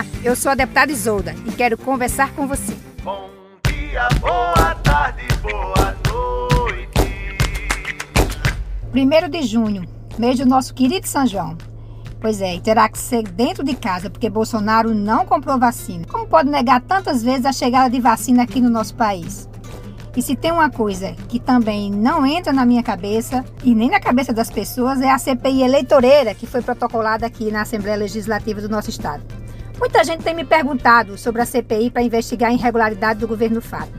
Olá, eu sou a deputada Isolda e quero conversar com você. Bom dia, boa tarde, boa noite. 1 de junho, mês do nosso querido São João. Pois é, e terá que ser dentro de casa, porque Bolsonaro não comprou vacina. Como pode negar tantas vezes a chegada de vacina aqui no nosso país? E se tem uma coisa que também não entra na minha cabeça e nem na cabeça das pessoas é a CPI eleitoreira que foi protocolada aqui na Assembleia Legislativa do nosso estado. Muita gente tem me perguntado sobre a CPI para investigar a irregularidade do governo Fátima.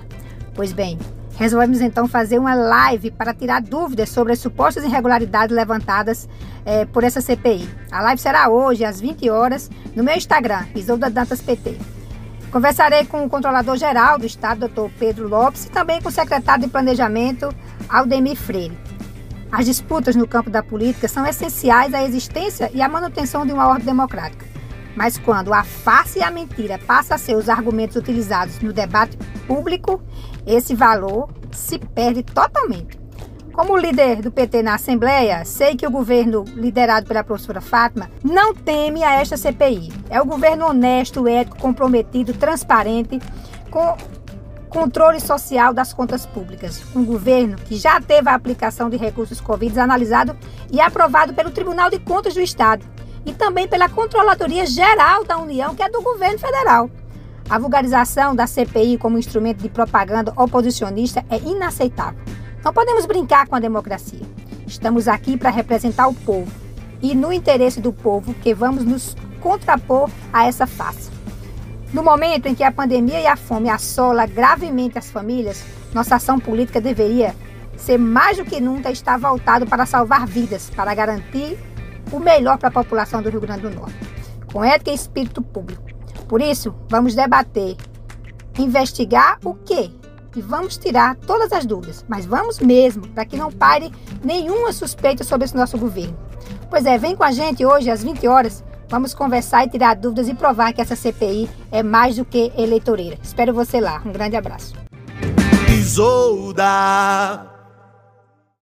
Pois bem, resolvemos então fazer uma live para tirar dúvidas sobre as supostas irregularidades levantadas é, por essa CPI. A live será hoje, às 20 horas, no meu Instagram, Isolda Dantas PT. Conversarei com o controlador geral do Estado, Dr. Pedro Lopes, e também com o secretário de Planejamento, Aldemir Freire. As disputas no campo da política são essenciais à existência e à manutenção de uma ordem democrática. Mas quando a farsa e a mentira passam a ser os argumentos utilizados no debate público, esse valor se perde totalmente. Como líder do PT na Assembleia, sei que o governo liderado pela professora Fátima não teme a esta CPI. É o governo honesto, ético, comprometido, transparente, com controle social das contas públicas. Um governo que já teve a aplicação de recursos Covid analisado e aprovado pelo Tribunal de Contas do Estado e também pela Controladoria Geral da União, que é do governo federal. A vulgarização da CPI como instrumento de propaganda oposicionista é inaceitável. Não podemos brincar com a democracia. Estamos aqui para representar o povo e no interesse do povo que vamos nos contrapor a essa face. No momento em que a pandemia e a fome assola gravemente as famílias, nossa ação política deveria ser mais do que nunca estar voltado para salvar vidas, para garantir o melhor para a população do Rio Grande do Norte, com ética e espírito público. Por isso, vamos debater, investigar o que e vamos tirar todas as dúvidas, mas vamos mesmo, para que não pare nenhuma suspeita sobre esse nosso governo. Pois é, vem com a gente hoje às 20 horas, vamos conversar e tirar dúvidas e provar que essa CPI é mais do que eleitoreira. Espero você lá. Um grande abraço. Isolda.